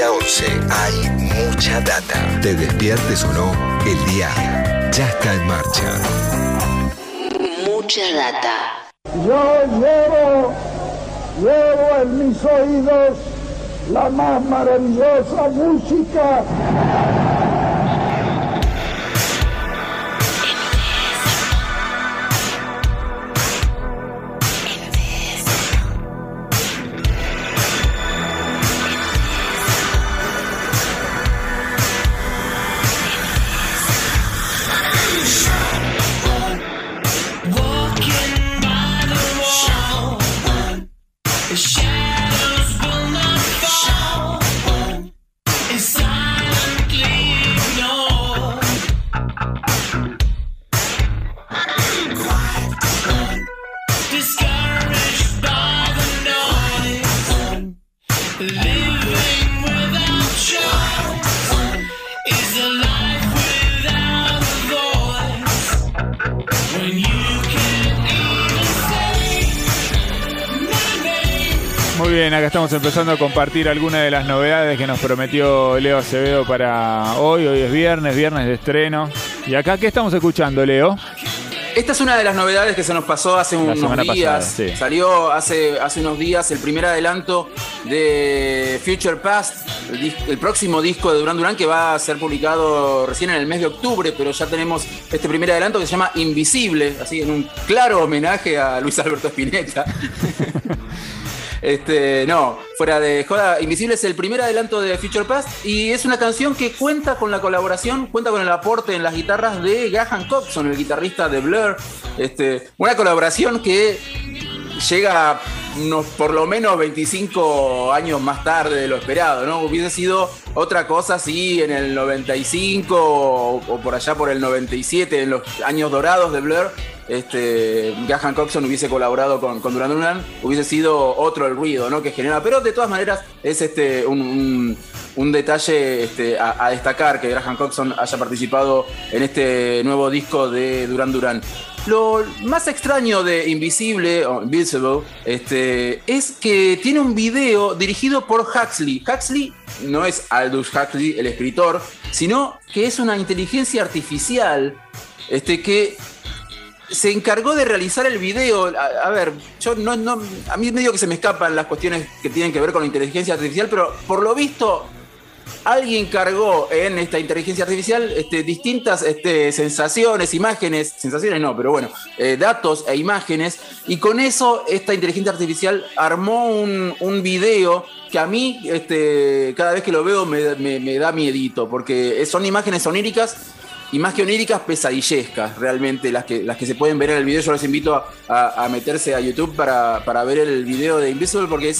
9 a 11 hay mucha data. Te despiertes o no, el día ya está en marcha. Mucha data. Yo llevo, llevo en mis oídos la más maravillosa música. Muy bien, acá estamos empezando a compartir algunas de las novedades que nos prometió Leo Acevedo para hoy. Hoy es viernes, viernes de estreno. ¿Y acá qué estamos escuchando, Leo? Esta es una de las novedades que se nos pasó hace La unos días. pasada, sí. Salió hace, hace unos días el primer adelanto de Future Past, el, el próximo disco de Duran Duran que va a ser publicado recién en el mes de octubre, pero ya tenemos este primer adelanto que se llama Invisible, así en un claro homenaje a Luis Alberto Spinetta. Este, no, fuera de joda, Invisible es el primer adelanto de Future Past y es una canción que cuenta con la colaboración, cuenta con el aporte en las guitarras de Graham Coxon, el guitarrista de Blur. Este, una colaboración que llega por lo menos 25 años más tarde de lo esperado, ¿no? Hubiese sido otra cosa si en el 95 o, por allá por el 97, en los años dorados de Blur, este, Graham Coxon hubiese colaborado con, con Duran Duran, hubiese sido otro el ruido, ¿no? Que genera. Pero de todas maneras es este un, un- un detalle este, a, a destacar que Graham Coxon haya participado en este nuevo disco de Duran Duran. Lo más extraño de Invisible o Invisible este, es que tiene un video dirigido por Huxley. Huxley no es Aldous Huxley, el escritor, sino que es una inteligencia artificial este, que se encargó de realizar el video. A, ver, yo no, no, a mí medio que se me escapan las cuestiones que tienen que ver con la inteligencia artificial, pero por lo visto alguien cargó en esta inteligencia artificial este, distintas este, sensaciones, imágenes, sensaciones no, pero bueno, eh, datos e imágenes, y con eso esta inteligencia artificial armó un, video que a mí este, cada vez que lo veo me, da miedito, porque son imágenes oníricas y más que oníricas, pesadillescas, realmente, las que, las que se pueden ver en el video. Yo les invito a, meterse a YouTube para, para ver el video de Invisible, porque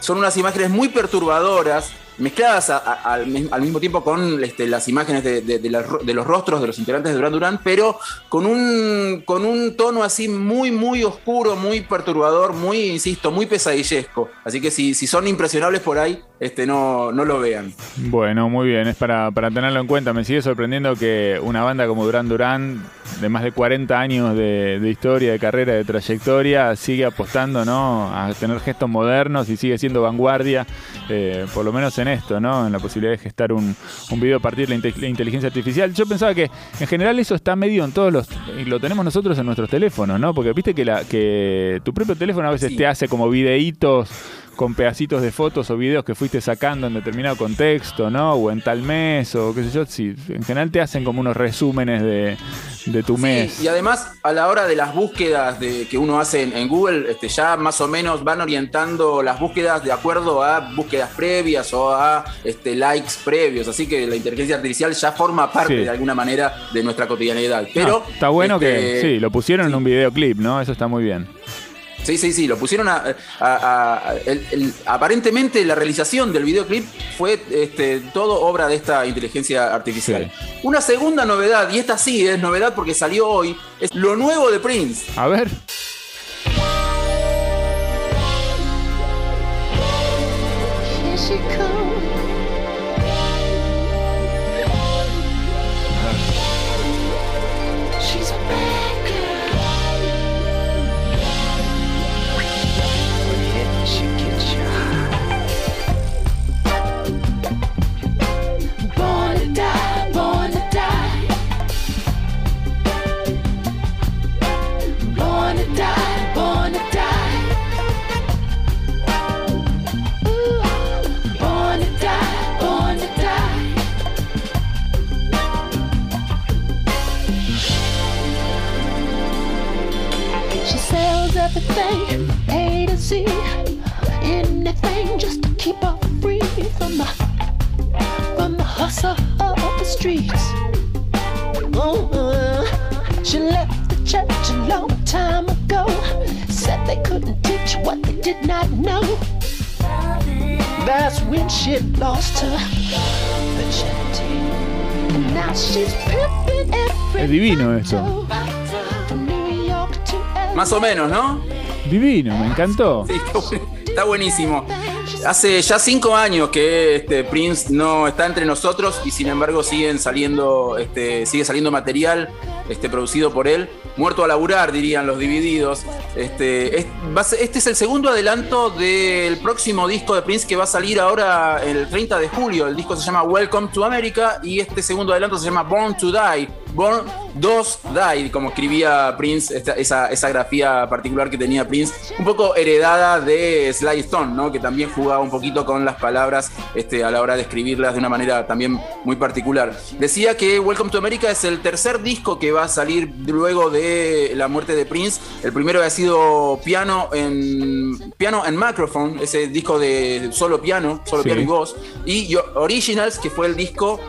son unas imágenes muy perturbadoras, mezcladas al, mi- al mismo tiempo con este, las imágenes de, los rostros de los integrantes de Duran Duran, pero con un, con un tono así muy, muy oscuro, muy perturbador, muy, insisto, muy pesadillesco. Así que si, si son impresionables por ahí, este, no, no lo vean. Bueno, muy bien, es para, para tenerlo en cuenta. Me sigue sorprendiendo que una banda como Duran Duran, de más de 40 años de, de historia, de carrera, de trayectoria, sigue apostando ¿no? a tener gestos modernos y sigue siendo vanguardia, eh, por lo menos en esto, ¿no? en la posibilidad de gestar un, un video a partir de la, inte- la inteligencia artificial. Yo pensaba que en general eso está medio en todos los... y lo tenemos nosotros en nuestros teléfonos, ¿no? Porque viste que, la, que tu propio teléfono a veces Sí. te hace como videitos con pedacitos de fotos o videos que fuiste sacando en determinado contexto, ¿no? O en tal mes, o qué sé yo. Sí, en general te hacen como unos resúmenes de, de tu mes. Sí, y además a la hora de las búsquedas de, que uno hace en, en Google, este, ya más o menos van orientando las búsquedas de acuerdo a búsquedas previas o a este, likes previos. Así que la inteligencia artificial ya forma parte Sí. de alguna manera de nuestra cotidianidad. Pero No, está bueno que este, sí, lo pusieron en un videoclip, ¿no? Eso está muy bien. Sí, sí, sí, lo pusieron a. a- a- a- el- el- aparentemente la realización del videoclip fue este, todo obra de esta inteligencia artificial. Una segunda novedad, y esta sí es novedad porque salió hoy, es lo nuevo de Prince. A ver. Here she comes. Everything, A to Z, anything just to keep her free from the from the hustle of the streets. Oh, she left the church a long time ago. Said they couldn't teach what they did not know. That's when she lost her virginity. And now she's pimping every Es divino esto. Más o menos, ¿no? Divino, me encantó. Sí, está bu- está buenísimo. Hace ya cinco años que este Prince no está entre nosotros y sin embargo siguen saliendo, este, sigue saliendo material este, producido por él. Muerto a laburar, dirían los divididos. Este, es- va a ser- este es el segundo adelanto del próximo disco de Prince que va a salir ahora el 30 de julio. El disco se llama Welcome to America y este segundo adelanto se llama Born to Die. Born 2 Die, como escribía Prince, esta- esa, esa grafía particular que tenía Prince, un poco heredada de Sly Stone, ¿no? que también jugaba un poquito con las palabras este, a la hora de escribirlas de una manera también muy particular. Decía que Welcome to America es el tercer disco que va a salir luego de la muerte de Prince. El primero había sido Piano en Piano en Microphone, ese disco de solo piano, solo Sí. piano y voz, y Originals, que fue el disco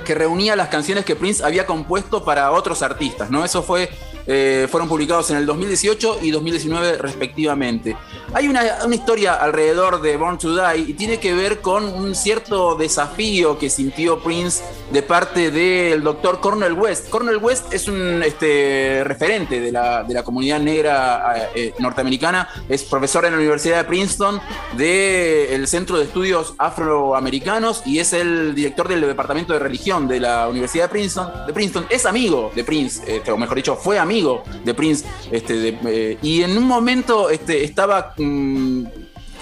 que reunía las canciones que Prince había compuesto para otros artistas, ¿no? Eso fue, eh, fueron publicados en el 2018 y 2019 respectivamente. Hay una, una historia alrededor de Born to Die y tiene que ver con un cierto desafío que sintió Prince de parte del doctor Cornel West. Cornel West es un este, referente de la, comunidad negra eh, norteamericana, es profesor en la Universidad de Princeton del Centro de Estudios Afroamericanos y es el director del Departamento de Religión de la Universidad de Princeton. De Princeton. Es amigo de Prince, este, o mejor dicho, fue amigo de Prince. Este, eh, y en un momento este, estaba mm,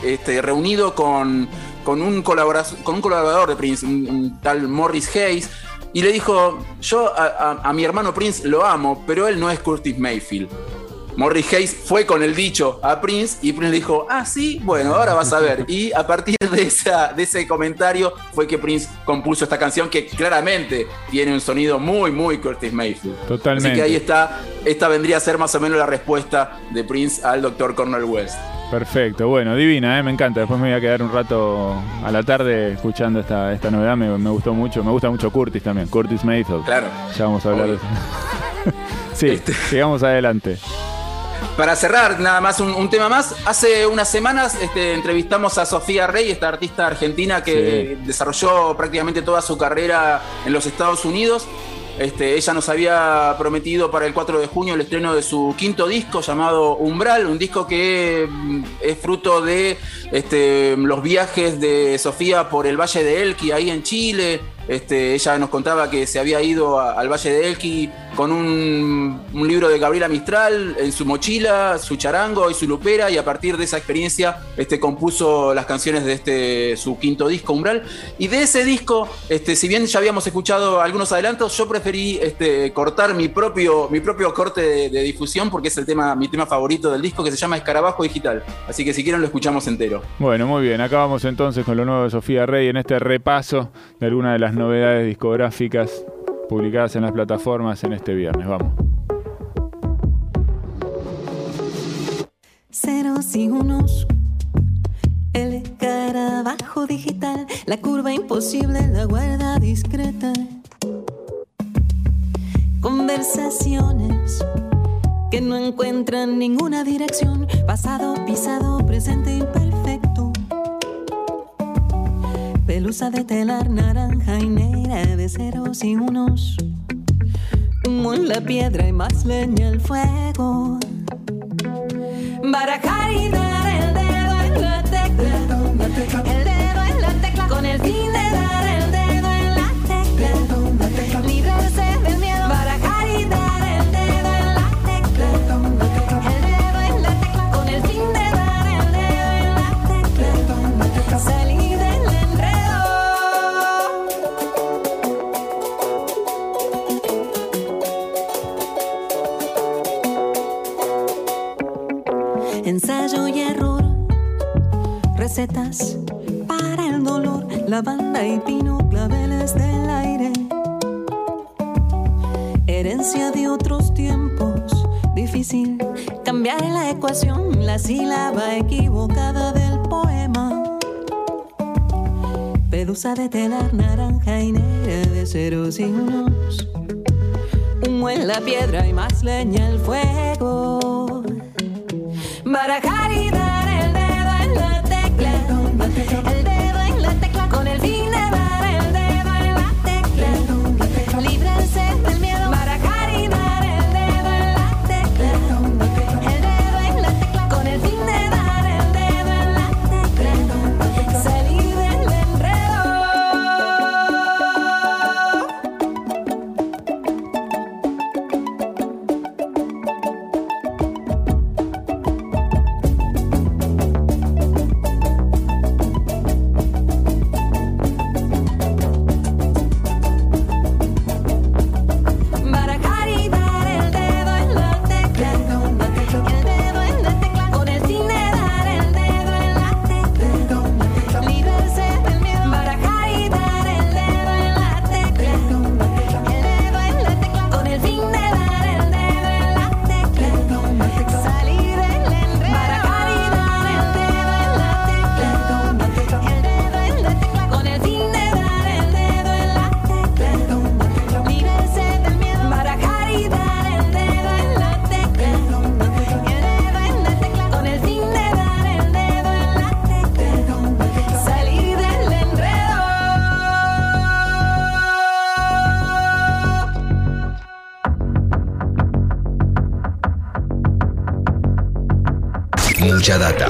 este, reunido con, con, un con un colaborador de Prince, un, un tal Morris Hayes, y le dijo, yo a, a- a mi hermano Prince lo amo, pero él no es Curtis Mayfield. Morris Hayes fue con el dicho a Prince y Prince dijo, ah, sí, bueno, ahora vas a ver. Y a partir de, esa, de ese comentario fue que Prince compuso esta canción que claramente tiene un sonido muy, muy Curtis Mayfield. Totalmente. Así que ahí está, esta vendría a ser más o menos la respuesta de Prince al Dr. Cornel West. Perfecto, bueno, divina, ¿eh? me encanta. Después me voy a quedar un rato a la tarde escuchando esta, esta novedad, me, me gustó mucho. Me gusta mucho Curtis también, Curtis Mayfield. Claro. Ya vamos a hablar de eso. sí, Este- sigamos adelante. Para cerrar, nada más un, un tema más. Hace unas semanas este, entrevistamos a Sofía Rey, esta artista argentina que desarrolló prácticamente toda su carrera en los Estados Unidos. Este, ella nos había prometido para el 4 de junio el estreno de su quinto disco llamado Umbral, un disco que mm, es fruto de este, los viajes de Sofía por el Valle de Elqui, ahí en Chile. Este, ella nos contaba que se había ido al Valle de Elqui con un, libro de Gabriela Mistral en su mochila, su charango y su lupera, y a partir de esa experiencia este, compuso las canciones de este, su quinto disco, Umbral. Y de ese disco, este, si bien ya habíamos escuchado algunos adelantos, yo preferí este, cortar mi propio, mi propio corte de, difusión porque es el tema, mi tema favorito del disco que se llama Escarabajo Digital. Así que si quieren lo escuchamos entero. Bueno, muy bien, acá vamos entonces con lo nuevo de Sofía Rey en este repaso de algunas de las novedades discográficas publicadas en las plataformas en este viernes. Vamos. ceros y unos. El escarabajo digital, la curva imposible, la guarda discreta. Conversaciones que no encuentran ninguna dirección. Pasado, pisado, presente imperfecto. Pelusa de telar naranja y negra de ceros y unos. En la piedra y más leña al fuego. Barajar y dar el dedo en la tecla. El dedo en la tecla. Con el fin pino, claveles del aire, herencia de otros tiempos, difícil cambiar la ecuación, la sílaba equivocada del poema, pelusa de telar naranja y negra de ceros y unos, humo en la piedra y más leña al fuego, barajar y dar Yadata.